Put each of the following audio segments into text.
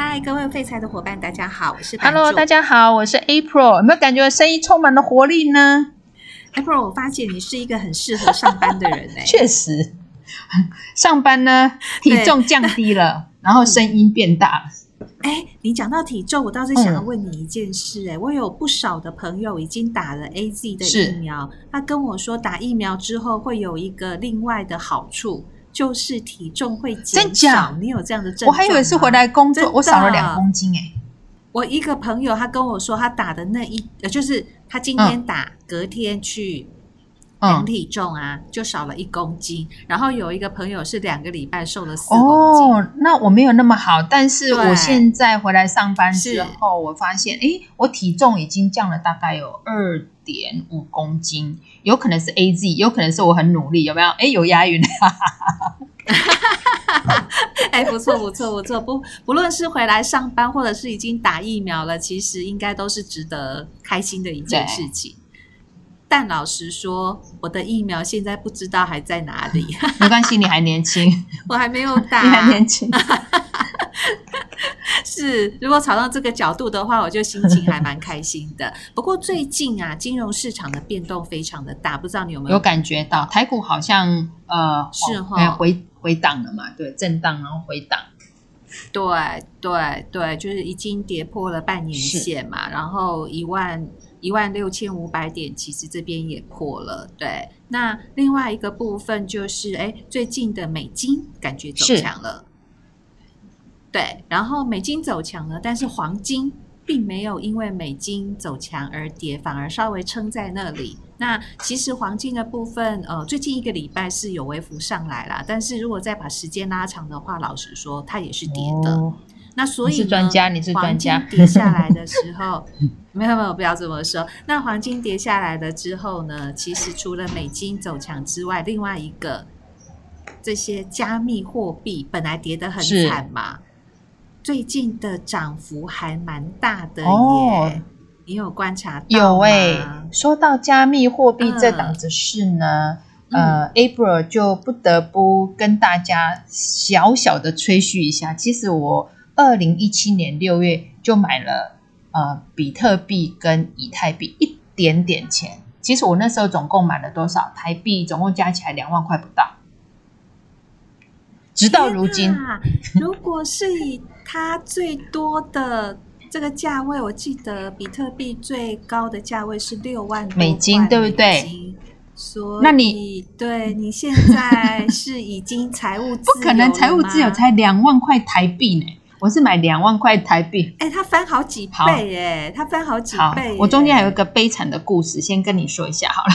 嗨，各位废柴的伙伴，大家好，我是 Hello，大家好，我是 April，有没有感觉声音充满了活力呢？April，我发现你是一个很适合上班的人哎，确实，上班呢，体重降低了，然后声音变大了。哎，你讲到体重，我倒是想要问你一件事。哎、嗯，我有不少的朋友已经打了 AZ 的疫苗，他跟我说打疫苗之后会有一个另外的好处，就是体重会减少。你有这样的症状？我还以为是回来工作，我少了两公斤。哎，我一个朋友他跟我说，他打的那一，呃，就是他今天打，嗯、隔天去。量体重啊，嗯、就少了一公斤。然后有一个朋友是两个礼拜瘦了四公斤。哦，那我没有那么好，但是我现在回来上班之后，我发现，哎，我体重已经降了大概有二点五公斤，有可能是 AZ，有可能是我很努力，有没有？哎，有押韵。哎，不错，不错，不错。不，不论是回来上班，或者是已经打疫苗了，其实应该都是值得开心的一件事情。但老实说，我的疫苗现在不知道还在哪里。没关系，你还年轻，我还没有 打，你还年轻。是，如果炒到这个角度的话，我就心情还蛮开心的。不过最近啊，金融市场的变动非常的大，不知道你有没有有感觉到？台股好像呃是哈回回档了嘛？对，震荡然后回档。对对对，就是已经跌破了半年线嘛，然后一万。一万六千五百点，其实这边也破了。对，那另外一个部分就是，哎，最近的美金感觉走强了。对，然后美金走强了，但是黄金并没有因为美金走强而跌，反而稍微撑在那里。那其实黄金的部分，呃，最近一个礼拜是有微幅上来啦，但是如果再把时间拉长的话，老实说，它也是跌的。哦那所以是专家，你是专家。跌下来的时候，没有没有，不要这么说。那黄金跌下来了之后呢，其实除了美金走强之外，另外一个这些加密货币本来跌得很惨嘛，最近的涨幅还蛮大的耶。哦、你有观察到吗？有哎、欸。说到加密货币这档子事呢，嗯、呃，April 就不得不跟大家小小的吹嘘一下。其实我。二零一七年六月就买了呃比特币跟以太币一点点钱，其实我那时候总共买了多少台币？总共加起来两万块不到。直到如今，如果是以它最多的这个价位，我记得比特币最高的价位是六万美金，对不对？所以，那你对你现在是已经财务自由 不可能，财务自由才两万块台币呢。我是买两万块台币，哎、欸，它翻好几倍耶，它翻好几倍。我中间还有一个悲惨的故事，先跟你说一下好了。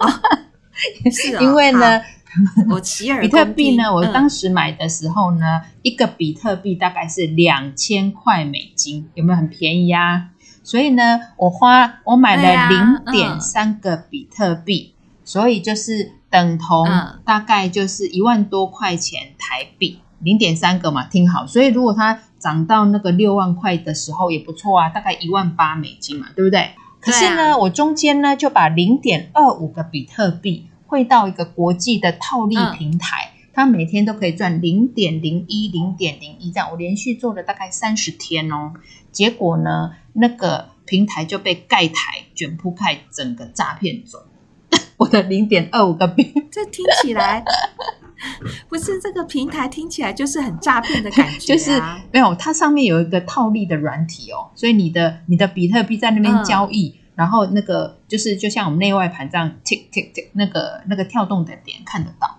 哦、是、哦，因为呢，我 比特币呢，我当时买的时候呢，嗯、一个比特币大概是两千块美金，有没有很便宜啊？所以呢，我花我买了零点三个比特币，嗯、所以就是等同大概就是一万多块钱台币。零点三个嘛，听好。所以如果它涨到那个六万块的时候也不错啊，大概一万八美金嘛，对不对？可是呢，啊、我中间呢就把零点二五个比特币汇到一个国际的套利平台，嗯、它每天都可以赚零点零一、零点零一这样。我连续做了大概三十天哦，结果呢，那个平台就被盖台卷铺盖，整个诈骗走。我的零点二五个币，这听起来。不是这个平台听起来就是很诈骗的感觉，啊，就是没有它上面有一个套利的软体哦，所以你的你的比特币在那边交易，嗯、然后那个就是就像我们内外盘这样 tick tick tick 那个那个跳动的点看得到，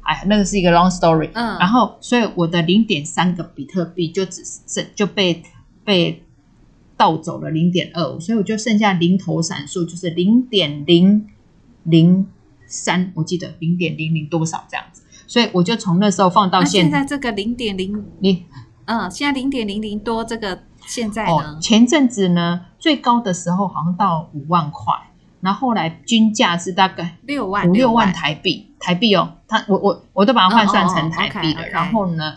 哎，那个是一个 long story，嗯，然后所以我的零点三个比特币就只剩就被被盗走了零点二五，所以我就剩下零头闪数就是零点零零三，我记得零点零零多少这样子。所以我就从那时候放到现在，现在这个零点零零，嗯，现在零点零零多，这个现在呢？哦、前阵子呢，最高的时候好像到五万块，然后后来均价是大概六万五六万台币，台币哦，它我我我都把它换算成台币了。哦哦 okay, okay 然后呢，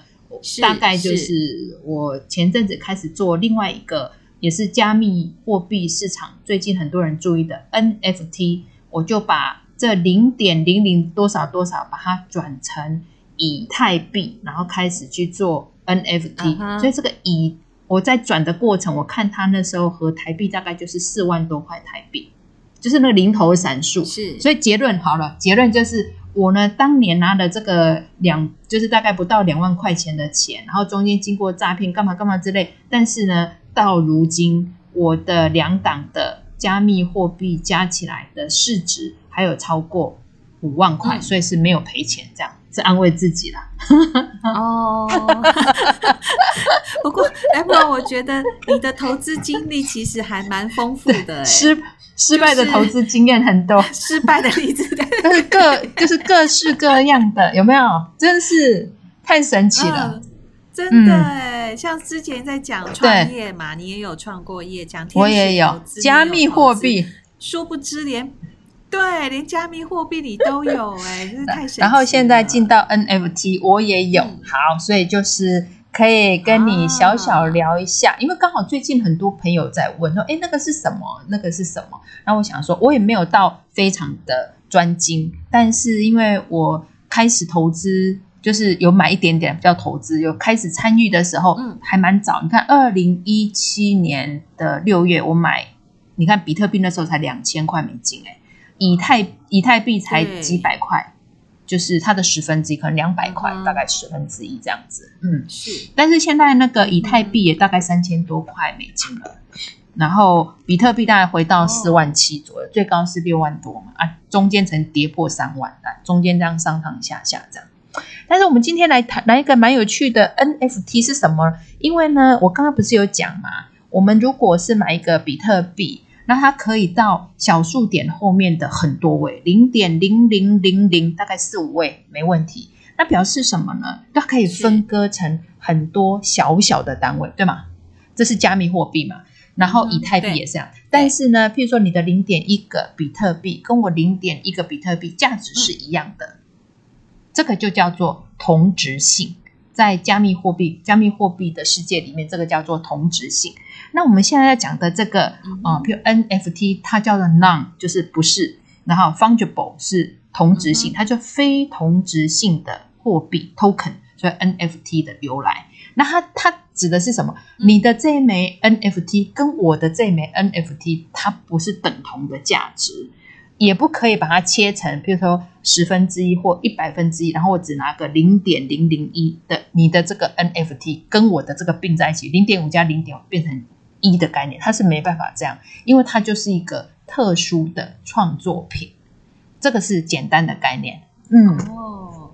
大概就是我前阵子开始做另外一个，也是加密货币市场最近很多人注意的 NFT，我就把。这零点零零多少多少，把它转成以太币，然后开始去做 NFT，、uh huh. 所以这个以我在转的过程，我看他那时候和台币大概就是四万多块台币，就是那个零头闪数。是，所以结论好了，结论就是我呢当年拿了这个两，就是大概不到两万块钱的钱，然后中间经过诈骗干嘛干嘛之类，但是呢到如今我的两档的加密货币加起来的市值还有超过五万块，嗯、所以是没有赔钱这样。是安慰自己啦。哦，不过 April，我觉得你的投资经历其实还蛮丰富的。失失败的投资经验很多，失败的例子但是各就是各式各样的，有没有？真是太神奇了，嗯、真的哎！嗯、像之前在讲创业嘛，你也有创过业，讲我也有加密货币，殊不知连。对，连加密货币里都有哎，真是 太神奇了。然后现在进到 NFT，我也有。嗯、好，所以就是可以跟你小小聊一下，啊、因为刚好最近很多朋友在问说，哎，那个是什么？那个是什么？然后我想说，我也没有到非常的专精，但是因为我开始投资，就是有买一点点比较投资，有开始参与的时候，嗯，还蛮早。你看，二零一七年的六月我买，你看比特币那时候才两千块美金，哎。以太以太币才几百块，就是它的十分之一，可能两百块，嗯、大概十分之一这样子。嗯，是。但是现在那个以太币也大概三千多块美金了，嗯、然后比特币大概回到四万七左右，哦、最高是六万多嘛啊，中间曾跌破三万，中间这样上上下下这样。但是我们今天来谈来一个蛮有趣的 NFT 是什么？因为呢，我刚刚不是有讲嘛，我们如果是买一个比特币。那它可以到小数点后面的很多位，零点零零零零，大概四五位没问题。那表示什么呢？它可以分割成很多小小的单位，对吗？这是加密货币嘛？然后以太币也是这样。嗯、但是呢，譬如说你的零点一个比特币跟我零点一个比特币价值是一样的，嗯、这个就叫做同值性。在加密货币、加密货币的世界里面，这个叫做同质性。那我们现在要讲的这个啊、比如 NFT，它叫做 non，就是不是，然后 fungible 是同质性，嗯、它就非同质性的货币 token，所以 NFT 的由来。那它它指的是什么？嗯、你的这一枚 NFT 跟我的这一枚 NFT，它不是等同的价值。也不可以把它切成，比如说十分之一或一百分之一，然后我只拿个零点零零一的你的这个 NFT 跟我的这个并在一起，零点五加零点五变成一的概念，它是没办法这样，因为它就是一个特殊的创作品，这个是简单的概念。嗯，哦，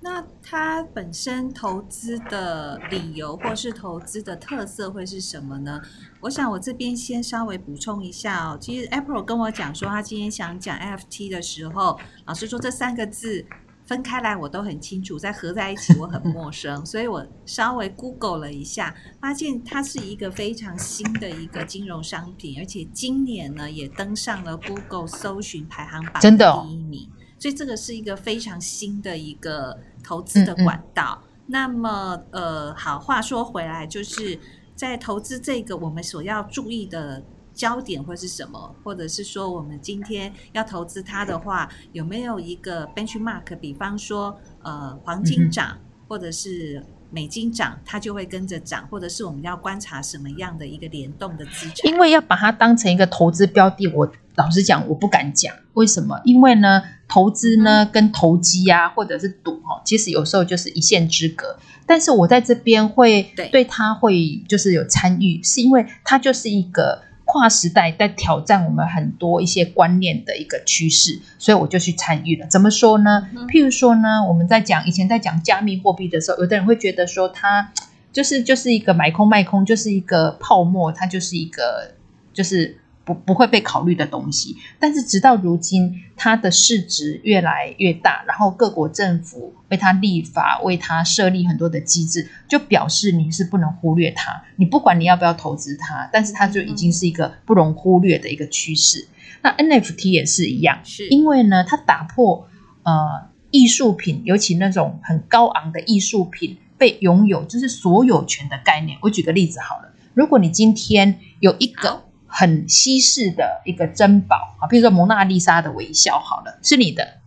那它本身投资的理由或是投资的特色会是什么呢？我想我这边先稍微补充一下哦。其实 April 跟我讲说，他今天想讲 NFT 的时候，老师说这三个字分开来我都很清楚，再合在一起我很陌生，所以我稍微 Google 了一下，发现它是一个非常新的一个金融商品，而且今年呢也登上了 Google 搜寻排行榜的第一名，哦、所以这个是一个非常新的一个投资的管道。嗯嗯那么呃，好，话说回来就是。在投资这个，我们所要注意的焦点会是什么？或者是说，我们今天要投资它的话，有没有一个 benchmark？比方说，呃，黄金涨，嗯、或者是美金涨，它就会跟着涨，或者是我们要观察什么样的一个联动的资产？因为要把它当成一个投资标的，我老实讲，我不敢讲。为什么？因为呢，投资呢跟投机啊，或者是赌哦，其实有时候就是一线之隔。但是我在这边会对他会就是有参与，是因为它就是一个跨时代在挑战我们很多一些观念的一个趋势，所以我就去参与了。怎么说呢？譬如说呢，我们在讲以前在讲加密货币的时候，有的人会觉得说它就是就是一个买空卖空，就是一个泡沫，它就是一个就是。不不会被考虑的东西，但是直到如今，它的市值越来越大，然后各国政府为它立法，为它设立很多的机制，就表示你是不能忽略它。你不管你要不要投资它，但是它就已经是一个不容忽略的一个趋势。那 NFT 也是一样，是因为呢，它打破呃艺术品，尤其那种很高昂的艺术品被拥有就是所有权的概念。我举个例子好了，如果你今天有一个。很稀世的一个珍宝啊，比如说蒙娜丽莎的微笑，好了，是你的。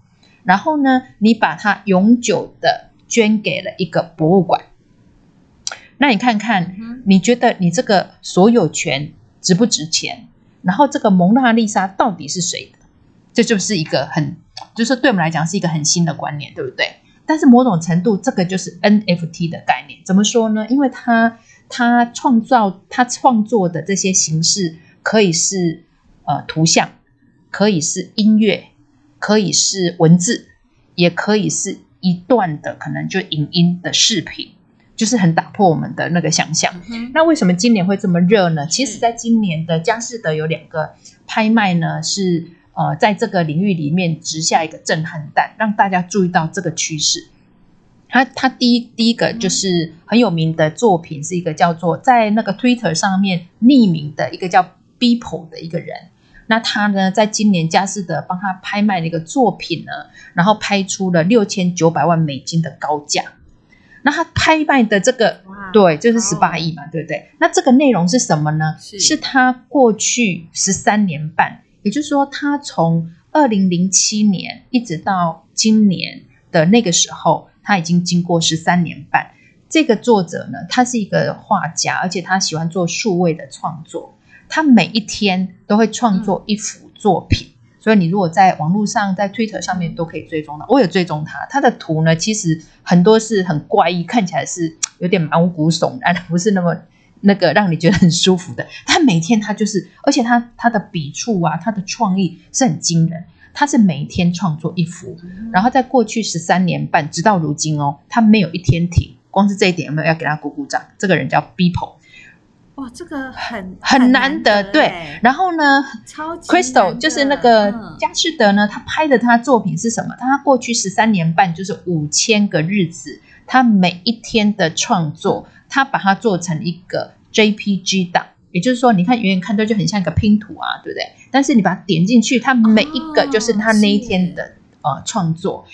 然后呢，你把它永久的捐给了一个博物馆。那你看看，你觉得你这个所有权值不值钱？然后这个蒙娜丽莎到底是谁的？这就是一个很，就是对我们来讲是一个很新的观念，对不对？但是某种程度，这个就是 NFT 的概念。怎么说呢？因为它它创造它创作的这些形式，可以是呃图像，可以是音乐，可以是文字，也可以是一段的可能就影音的视频。就是很打破我们的那个想象。嗯、那为什么今年会这么热呢？其实，在今年的佳士得有两个拍卖呢，是呃，在这个领域里面直下一个震撼弹，让大家注意到这个趋势。他他第一第一个就是很有名的作品，是一个叫做在那个 Twitter 上面匿名的一个叫 Beeple 的一个人。那他呢，在今年佳士得帮他拍卖的一个作品呢，然后拍出了六千九百万美金的高价。那他拍卖的这个，对，就是十八亿嘛，对不对？那这个内容是什么呢？是，是他过去十三年半，也就是说，他从二零零七年一直到今年的那个时候，他已经经过十三年半。这个作者呢，他是一个画家，而且他喜欢做数位的创作，他每一天都会创作一幅作品。嗯所以你如果在网络上，在 Twitter 上面都可以追踪的，我有追踪他。他的图呢，其实很多是很怪异，看起来是有点毛骨悚然，不是那么那个让你觉得很舒服的。他每天他就是，而且他他的笔触啊，他的创意是很惊人。他是每一天创作一幅，然后在过去十三年半，直到如今哦，他没有一天停。光是这一点有没有要给他鼓鼓掌？这个人叫 Beeple。哇，这个很很难得，对。然后呢，Crystal 就是那个佳士得呢，他拍的他作品是什么？他过去十三年半就是五千个日子，他每一天的创作，他把它做成一个 JPG 档，也就是说，你看远远看到就很像一个拼图啊，对不对？但是你把它点进去，它每一个就是他那一天的呃创作，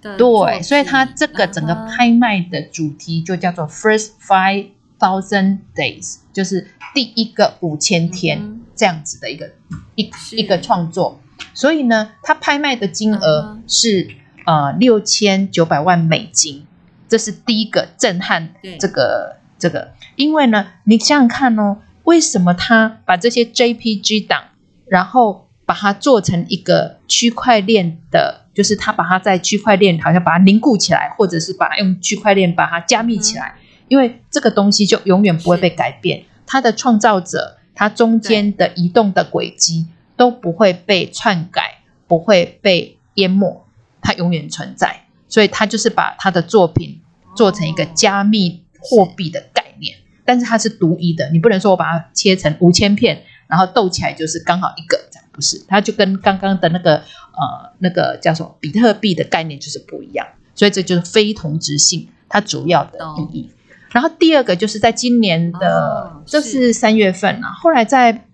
对。所以他这个整个拍卖的主题就叫做 First Five Thousand Days。就是第一个五千天这样子的一个、嗯、一一个创作，所以呢，他拍卖的金额是、嗯、呃六千九百万美金，这是第一个震撼这个这个，因为呢，你想想看哦，为什么他把这些 JPG 档，然后把它做成一个区块链的，就是他把它在区块链好像把它凝固起来，或者是把它用区块链把它加密起来。嗯因为这个东西就永远不会被改变，它的创造者，它中间的移动的轨迹都不会被篡改，不会被淹没，它永远存在。所以它就是把它的作品做成一个加密货币的概念，但是它是独一的，你不能说我把它切成五千片，然后斗起来就是刚好一个，这样不是？它就跟刚刚的那个呃那个叫什么比特币的概念就是不一样，所以这就是非同质性，它主要的意义。然后第二个就是在今年的，这是三月份啊。后来在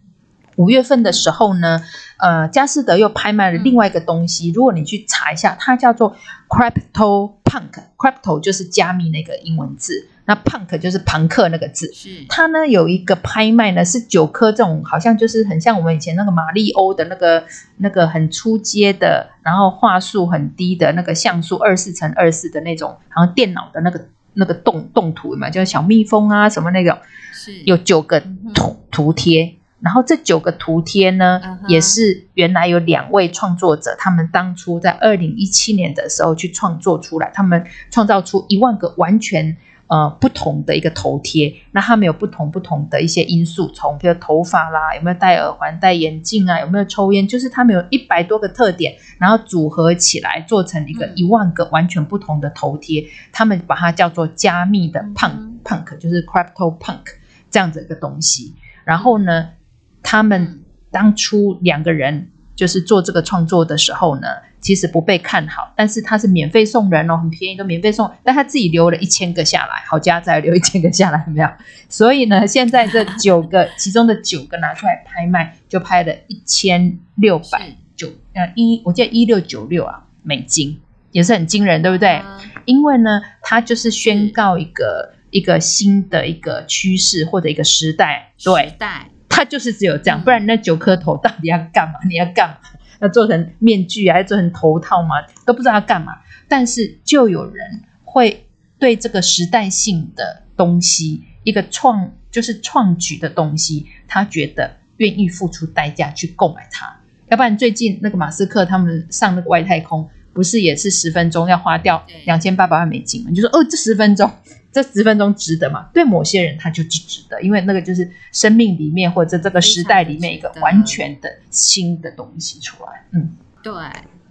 五月份的时候呢，呃，佳士得又拍卖了另外一个东西。如果你去查一下，它叫做 Crypto Punk，Crypto 就是加密那个英文字，那 Punk 就是朋克那个字。是它呢有一个拍卖呢，是九颗这种，好像就是很像我们以前那个马里欧的那个那个很出街的，然后画素很低的那个像素二四乘二四的那种，然后电脑的那个。那个动动图嘛，叫小蜜蜂啊，什么那种，是。有九个图图贴，然后这九个图贴呢，也是原来有两位创作者，他们当初在二零一七年的时候去创作出来，他们创造出一万个完全。呃，不同的一个头贴，那他们有不同不同的一些因素，从比如头发啦，有没有戴耳环、戴眼镜啊，有没有抽烟，就是他们有一百多个特点，然后组合起来做成一个一万个完全不同的头贴，嗯、他们把它叫做加密的 punk、嗯、punk，就是 crypto punk 这样子一个东西。然后呢，他们当初两个人就是做这个创作的时候呢。其实不被看好，但是他是免费送人哦，很便宜都免费送，但他自己留了一千个下来，好家在留一千个下来有没有？所以呢，现在这九个其中的九个拿出来拍卖，就拍了一千六百九呃一，我记得一六九六啊美金，也是很惊人，对不对？嗯、因为呢，它就是宣告一个一个新的一个趋势或者一个时代，对，时代，它就是只有这样，不然那九颗头到底要干嘛？你要干嘛？要做成面具啊，要做成头套嘛？都不知道要干嘛。但是就有人会对这个时代性的东西，一个创就是创举的东西，他觉得愿意付出代价去购买它。要不然最近那个马斯克他们上那个外太空，不是也是十分钟要花掉两千八百万美金吗？就说哦，这十分钟，这十分钟值得吗？对某些人他就是值得，因为那个就是生命里面或者这个时代里面一个完全的新的东西出来。嗯，对。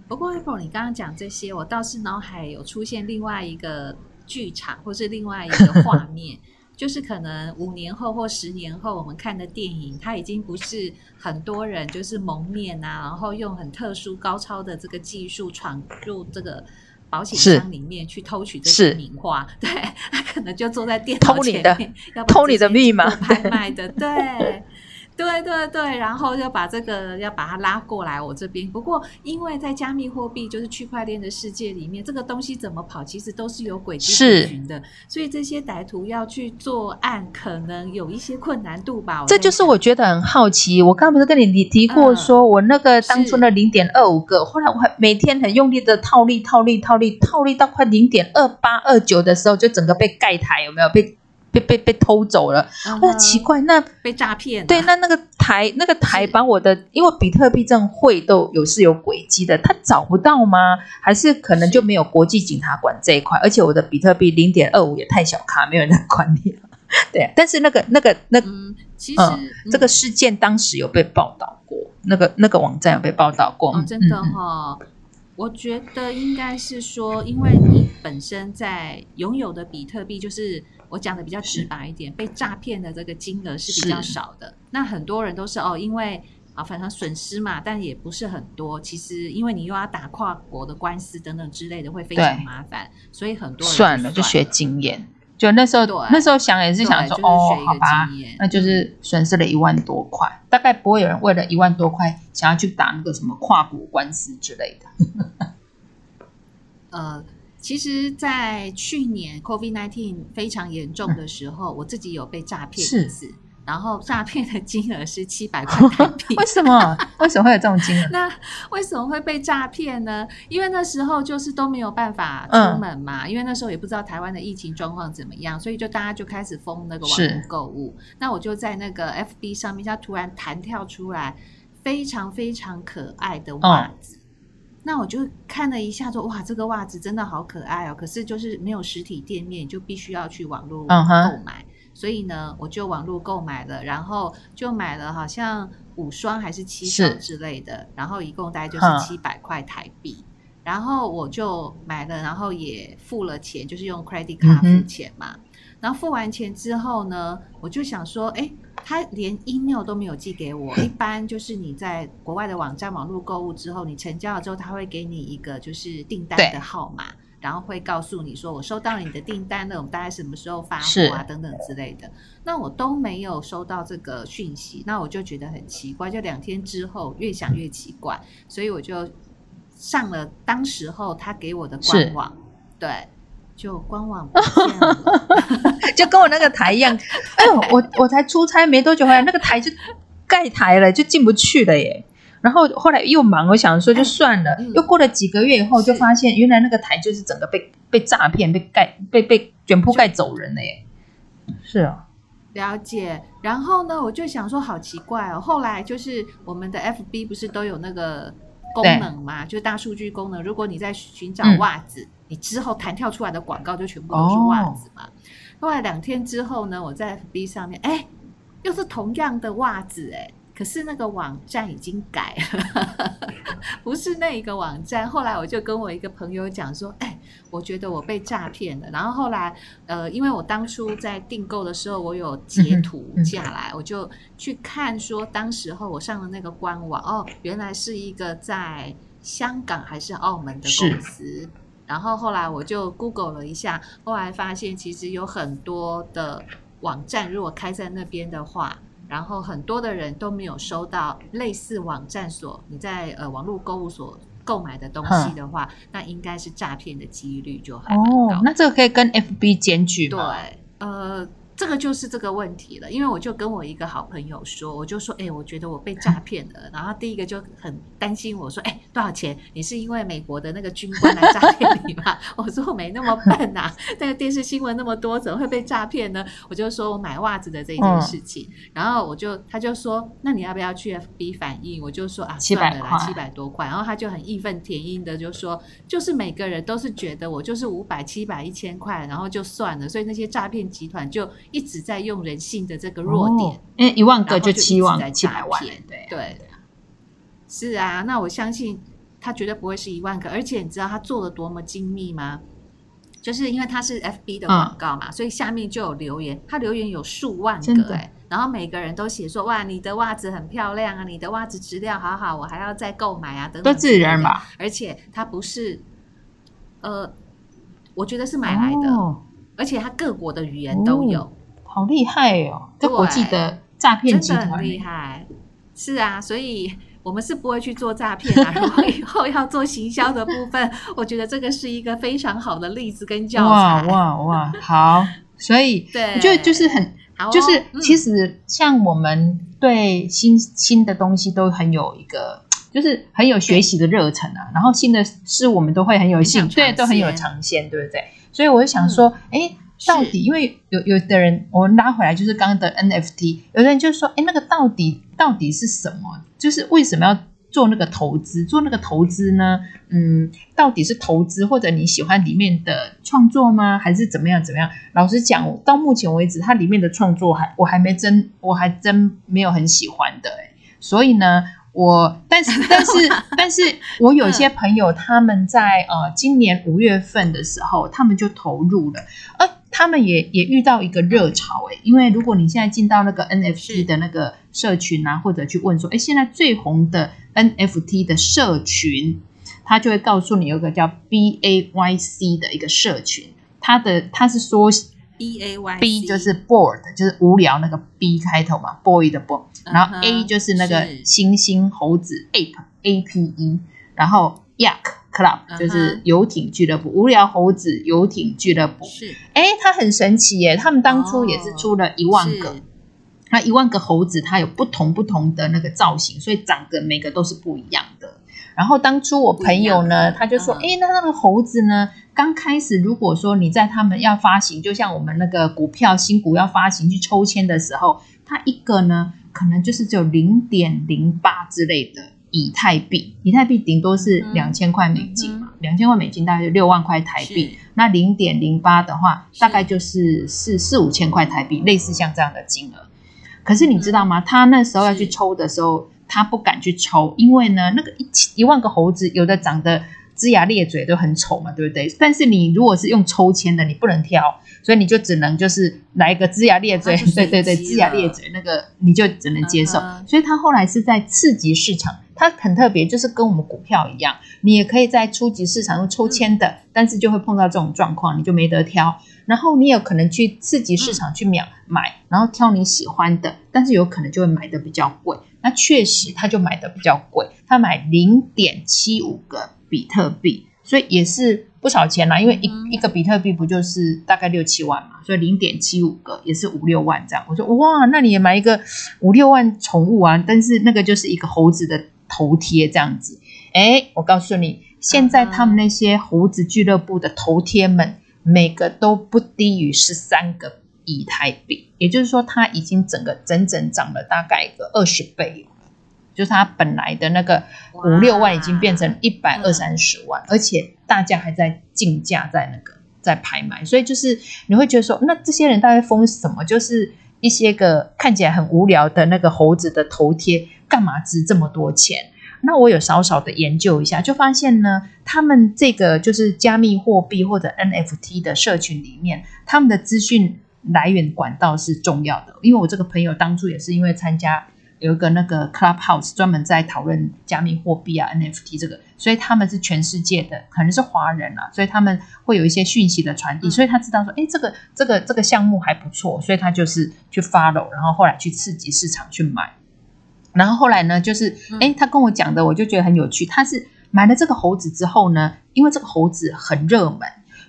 不过 April，你刚刚讲这些，我倒是脑海有出现另外一个剧场，或是另外一个画 面。就是可能五年后或十年后，我们看的电影，它已经不是很多人就是蒙面啊，然后用很特殊高超的这个技术闯入这个保险箱里面去偷取这些名画，对，他可能就坐在电脑前面，要偷你的密码。拍卖的，对。对对对，然后就把这个要把它拉过来我这边。不过，因为在加密货币就是区块链的世界里面，这个东西怎么跑，其实都是有轨迹可循的。所以这些歹徒要去作案，可能有一些困难度吧。这就是我觉得很好奇。我刚不是跟你提过说，说、嗯、我那个当初的零点二五个，后来我还每天很用力的套利、套利、套利、套利到快零点二八、二九的时候，就整个被盖台，有没有被？被被被偷走了，那、嗯、奇怪，那被诈骗？对，那那个台那个台把我的，因为比特币这种汇都有是有轨迹的，他找不到吗？还是可能就没有国际警察管这一块？而且我的比特币零点二五也太小咖，没有人在管理了。对，但是那个那个那嗯，其实、嗯、这个事件当时有被报道过，那个那个网站有被报道过。哦、真的哈、哦嗯，我觉得应该是说，因为你本身在拥有的比特币就是。我讲的比较直白一点，被诈骗的这个金额是比较少的。那很多人都是哦，因为啊，反正损失嘛，但也不是很多。其实因为你又要打跨国的官司等等之类的，会非常麻烦，所以很多人算了，就学经验。就那时候，那时候想也是想说，就是、哦，好吧，那就是损失了一万多块。大概不会有人为了一万多块想要去打那个什么跨国官司之类的。呃。其实，在去年 COVID nineteen 非常严重的时候，嗯，我自己有被诈骗一次，然后诈骗的金额是七百块台币。为什么？为什么会有这种金额？那为什么会被诈骗呢？因为那时候就是都没有办法出门嘛，嗯，因为那时候也不知道台湾的疫情状况怎么样，所以就大家就开始封那个网络购物。那我就在那个 FB 上面，它突然弹跳出来非常非常可爱的袜子。嗯那我就看了一下，说哇，这个袜子真的好可爱哦！可是就是没有实体店面，就必须要去网络购买。Uh -huh. 所以呢，我就网络购买了，然后就买了好像五双还是七双之类的，然后一共大概就是七百块台币。Uh. 然后我就买了，然后也付了钱，就是用 credit card 付钱嘛。Uh. 然后付完钱之后呢，我就想说，哎。他连 email 都没有寄给我。一般就是你在国外的网站网络购物之后，你成交了之后，他会给你一个就是订单的号码，然后会告诉你说，我收到你的订单了，我们大概什么时候发货啊，等等之类的。那我都没有收到这个讯息，那我就觉得很奇怪。就两天之后，越想越奇怪，所以我就上了当时候他给我的官网，对。就官网不见了，就跟我那个台一样。哎呦，我我才出差没多久回来，那个台就盖台了，就进不去了耶。然后后来又忙，我想说就算了。又过了几个月以后，就发现原来那个台就是整个被被诈骗、被盖、被被卷铺盖走人了耶。是啊，了解。然后呢，我就想说好奇怪哦。后来就是我们的 FB 不是都有那个功能嘛，就是大数据功能。如果你在寻找袜子。嗯你之后弹跳出来的广告就全部都是袜子嘛？后来两天之后呢，我在 FB 上面，哎，又是同样的袜子，哎，可是那个网站已经改了，不是那一个网站。后来我就跟我一个朋友讲说，哎，我觉得我被诈骗了。然后后来，呃，因为我当初在订购的时候，我有截图下来，我就去看说，当时候我上了那个官网，哦，原来是一个在香港还是澳门的公司。然后后来我就 Google 了一下，后来发现其实有很多的网站，如果开在那边的话，然后很多的人都没有收到类似网站所你在呃网络购物所购买的东西的话，那应该是诈骗的几率就很高。哦，那这个可以跟 FB 检举吗？对，呃。这个就是这个问题了，因为我就跟我一个好朋友说，我就说，哎，我觉得我被诈骗了。然后第一个就很担心我说，哎，多少钱？你是因为美国的那个军官来诈骗你吗？我说我没那么笨呐、啊，那个电视新闻那么多，怎么会被诈骗呢？我就说我买袜子的这件事情，嗯、然后我就他就说，那你要不要去 FB 反映？我就说啊，算了啦，七百多块。然后他就很义愤填膺的就说，就是每个人都是觉得我就是五百、七百、一千块，然后就算了，所以那些诈骗集团就。一直在用人性的这个弱点，因为一万个就七万七百万，对对，是啊，那我相信他绝对不会是一万个，而且你知道他做的多么精密吗？就是因为他是 FB 的广告嘛，所以下面就有留言，他留言有数万个哎，然后每个人都写说哇，你的袜子很漂亮啊，你的袜子质量好好，我还要再购买啊，等等，都自然吧，而且他不是，呃，我觉得是买来的，而且他各国的语言都有。好厉害哦！这国际的诈骗集团很厉害，是啊，所以我们是不会去做诈骗啊。如果以后要做行销的部分，我觉得这个是一个非常好的例子跟教材。哇哇哇！好，所以对，就就是很，就是其实像我们对新新的东西都很有一个，就是很有学习的热忱啊。然后新的事我们都会很有兴趣，对，都很有尝鲜，对不对？所以我就想说，哎、嗯。到底，因为有有的人，我们拉回来就是刚刚的 NFT，有的人就说，哎，那个到底到底是什么？就是为什么要做那个投资？做那个投资呢？嗯，到底是投资，或者你喜欢里面的创作吗？还是怎么样怎么样？老实讲，到目前为止，它里面的创作还我还没真，我还真没有很喜欢的，哎，所以呢。我，但是，但是，但是我有些朋友，他们在呃今年五月份的时候，他们就投入了，呃，他们也也遇到一个热潮诶，因为如果你现在进到那个 NFT 的那个社群啊，或者去问说，诶，现在最红的 NFT 的社群，他就会告诉你有个叫 BAYC 的一个社群，它的它是说。B A Y B 就是 bored，就是无聊那个 B 开头嘛，boy 的 boy，然后 A 就是那个猩猩猴子 ape A P E，然后 Yacht Club 就是游艇俱乐部，无聊猴子游艇俱乐部。是，哎，它很神奇耶，他们当初也是出了一万个，那一万个猴子，它有不同不同的那个造型，所以长得每个都是不一样的。然后当初我朋友呢，他就说：“哎，那那个猴子呢？刚开始如果说你在他们要发行，就像我们那个股票新股要发行去抽签的时候，它一个呢可能就是只有零点零八之类的以太币，以太币顶多是两千块美金嘛，两千块美金大概就六万块台币。那零点零八的话，大概就是四四五千块台币，类似像这样的金额。可是你知道吗？他那时候要去抽的时候。”他不敢去抽，因为呢，那个一一万个猴子，有的长得龇牙咧嘴，都很丑嘛，对不对？但是你如果是用抽签的，你不能挑，所以你就只能就是来一个龇牙咧嘴，对对对，龇牙咧嘴那个你就只能接受。Uh. 所以他后来是在次级市场，它很特别，就是跟我们股票一样，你也可以在初级市场用抽签的，嗯、但是就会碰到这种状况，你就没得挑。然后你有可能去次级市场去秒买，嗯、然后挑你喜欢的，但是有可能就会买的比较贵。那确实，他就买的比较贵，他买零点七五个比特币，所以也是不少钱啦。因为一一个比特币不就是大概六七万嘛，所以零点七五个也是五六万这样。我说哇，那你也买一个五六万宠物啊？但是那个就是一个猴子的头贴这样子。哎，我告诉你，现在他们那些猴子俱乐部的头贴们，每个都不低于十三个。以太币，也就是说，它已经整个整整涨了大概一个二十倍了，就是他本来的那个五六万已经变成一百二三十万，而且大家还在竞价，在那个在拍卖，所以就是你会觉得说，那这些人大概疯什么？就是一些个看起来很无聊的那个猴子的头贴，干嘛值这么多钱？那我有少少的研究一下，就发现呢，他们这个就是加密货币或者 NFT 的社群里面，他们的资讯。来源管道是重要的，因为我这个朋友当初也是因为参加有一个那个 Clubhouse 专门在讨论加密货币啊 NFT 这个，所以他们是全世界的，可能是华人啊，所以他们会有一些讯息的传递，所以他知道说，哎，这个这个这个项目还不错，所以他就是去 follow，然后后来去刺激市场去买，然后后来呢，就是哎，他跟我讲的，我就觉得很有趣，他是买了这个猴子之后呢，因为这个猴子很热门。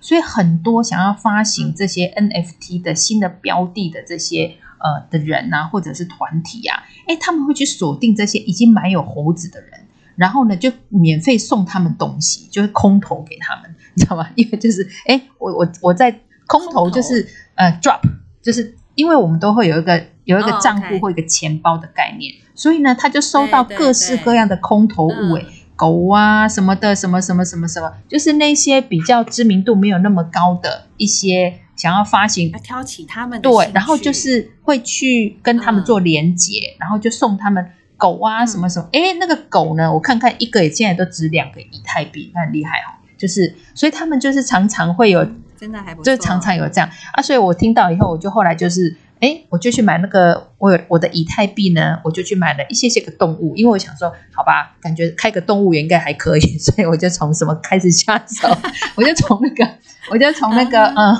所以很多想要发行这些 NFT 的新的标的的这些呃的人啊，或者是团体啊，诶，他们会去锁定这些已经蛮有猴子的人，然后呢就免费送他们东西，就是空投给他们，你知道吗？因为就是哎，我我我在空投就是投呃 drop，就是因为我们都会有一个有一个账户或一个钱包的概念，所以呢他就收到各式各样的空投物哎。狗啊什么的，什么什么什么什么，就是那些比较知名度没有那么高的一些想要发行，挑起他们对，然后就是会去跟他们做连结，嗯、然后就送他们狗啊什么什么，哎、嗯，那个狗呢，我看看一个也现在都值两个以太币，那很厉害哦，就是所以他们就是常常会有，真的还不错，就常常有这样。啊，所以我听到以后，我就后来就是。哎，我就去买那个，我有我的以太币呢，我就去买了一些些个动物，因为我想说，好吧，感觉开个动物园应该还可以，所以我就从什么开始下手，我就从那个，我就从那个，嗯，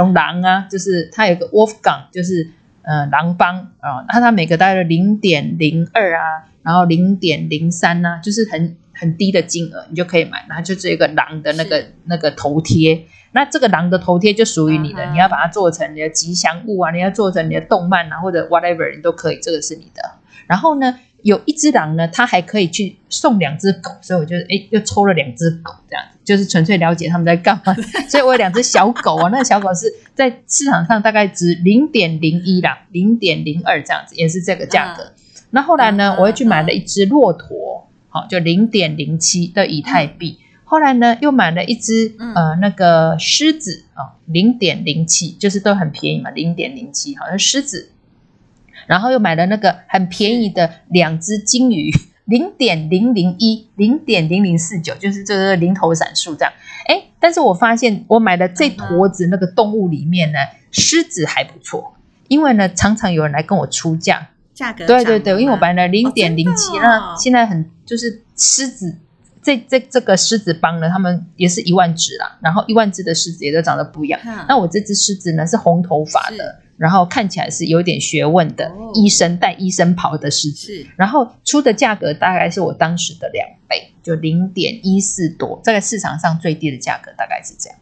从狼啊，就是它有个 Wolfgang，就是呃狼帮啊，那、呃、它每个大概零点零二啊，然后零点零三啊，就是很很低的金额，你就可以买，然后就这个狼的那个那个头贴。那这个狼的头贴就属于你的，uh huh. 你要把它做成你的吉祥物啊，你要做成你的动漫啊，或者 whatever 你都可以，这个是你的。然后呢，有一只狼呢，它还可以去送两只狗，所以我就诶又抽了两只狗，这样子就是纯粹了解他们在干嘛。所以我有两只小狗啊，那个小狗是在市场上大概值零点零一啦，零点零二这样子，也是这个价格。Uh. 那后来呢，我又去买了一只骆驼，好，就零点零七的以太币。Uh. 后来呢，又买了一只呃那个狮子啊，零点零七，就是都很便宜嘛，零点零七，好像狮子。然后又买了那个很便宜的两只金鱼，零点零零一，零点零零四九，就是这个零头闪数这样。哎，但是我发现我买的这坨子那个动物里面呢，狮子还不错，因为呢常常有人来跟我出价，价格对对对，因为我买了零点零七，那现在很就是狮子。这这这个狮子帮呢，他们也是一万只啦，然后一万只的狮子也都长得不一样。嗯、那我这只狮子呢是红头发的，是然后看起来是有点学问的、哦、医生带医生袍的狮子，然后出的价格大概是我当时的两倍，就零点一四多，这个市场上最低的价格大概是这样。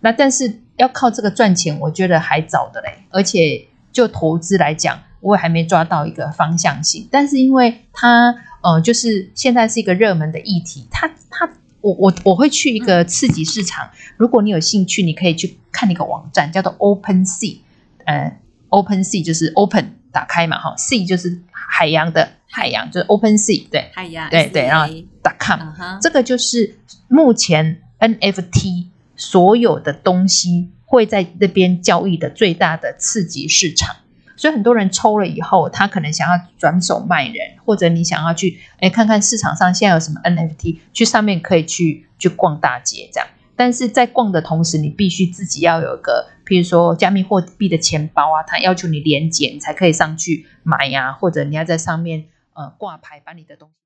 那但是要靠这个赚钱，我觉得还早的嘞，而且就投资来讲，我也还没抓到一个方向性。但是因为它。呃，就是现在是一个热门的议题，它它我我我会去一个次级市场，如果你有兴趣，你可以去看一个网站，叫做 Open Sea，呃，Open Sea 就是 Open 打开嘛，哈，Sea 就是海洋的海洋，就是 Open Sea，对，海洋，对对，然后 .com，这个就是目前 NFT 所有的东西会在那边交易的最大的刺激市场。所以很多人抽了以后，他可能想要转手卖人，或者你想要去哎看看市场上现在有什么 NFT，去上面可以去去逛大街这样。但是在逛的同时，你必须自己要有一个，譬如说加密货币的钱包啊，它要求你连结，你才可以上去买呀、或者你要在上面呃挂牌，把你的东西。